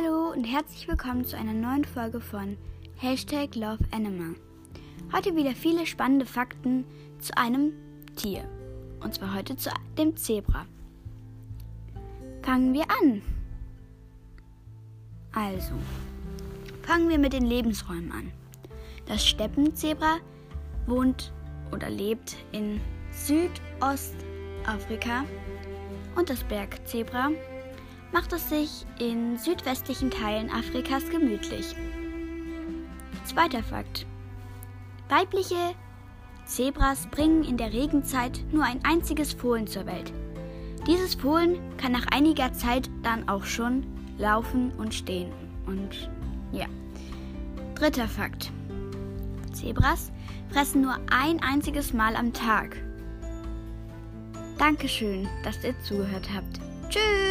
Hallo und herzlich willkommen zu einer neuen Folge von Hashtag Love Animal. Heute wieder viele spannende Fakten zu einem Tier. Und zwar heute zu dem Zebra. Fangen wir an. Also, fangen wir mit den Lebensräumen an. Das Steppenzebra wohnt oder lebt in Südostafrika und das Bergzebra macht es sich in südwestlichen Teilen Afrikas gemütlich. Zweiter Fakt. Weibliche Zebras bringen in der Regenzeit nur ein einziges Fohlen zur Welt. Dieses Fohlen kann nach einiger Zeit dann auch schon laufen und stehen. Und ja. Dritter Fakt. Zebras fressen nur ein einziges Mal am Tag. Dankeschön, dass ihr zugehört habt. Tschüss!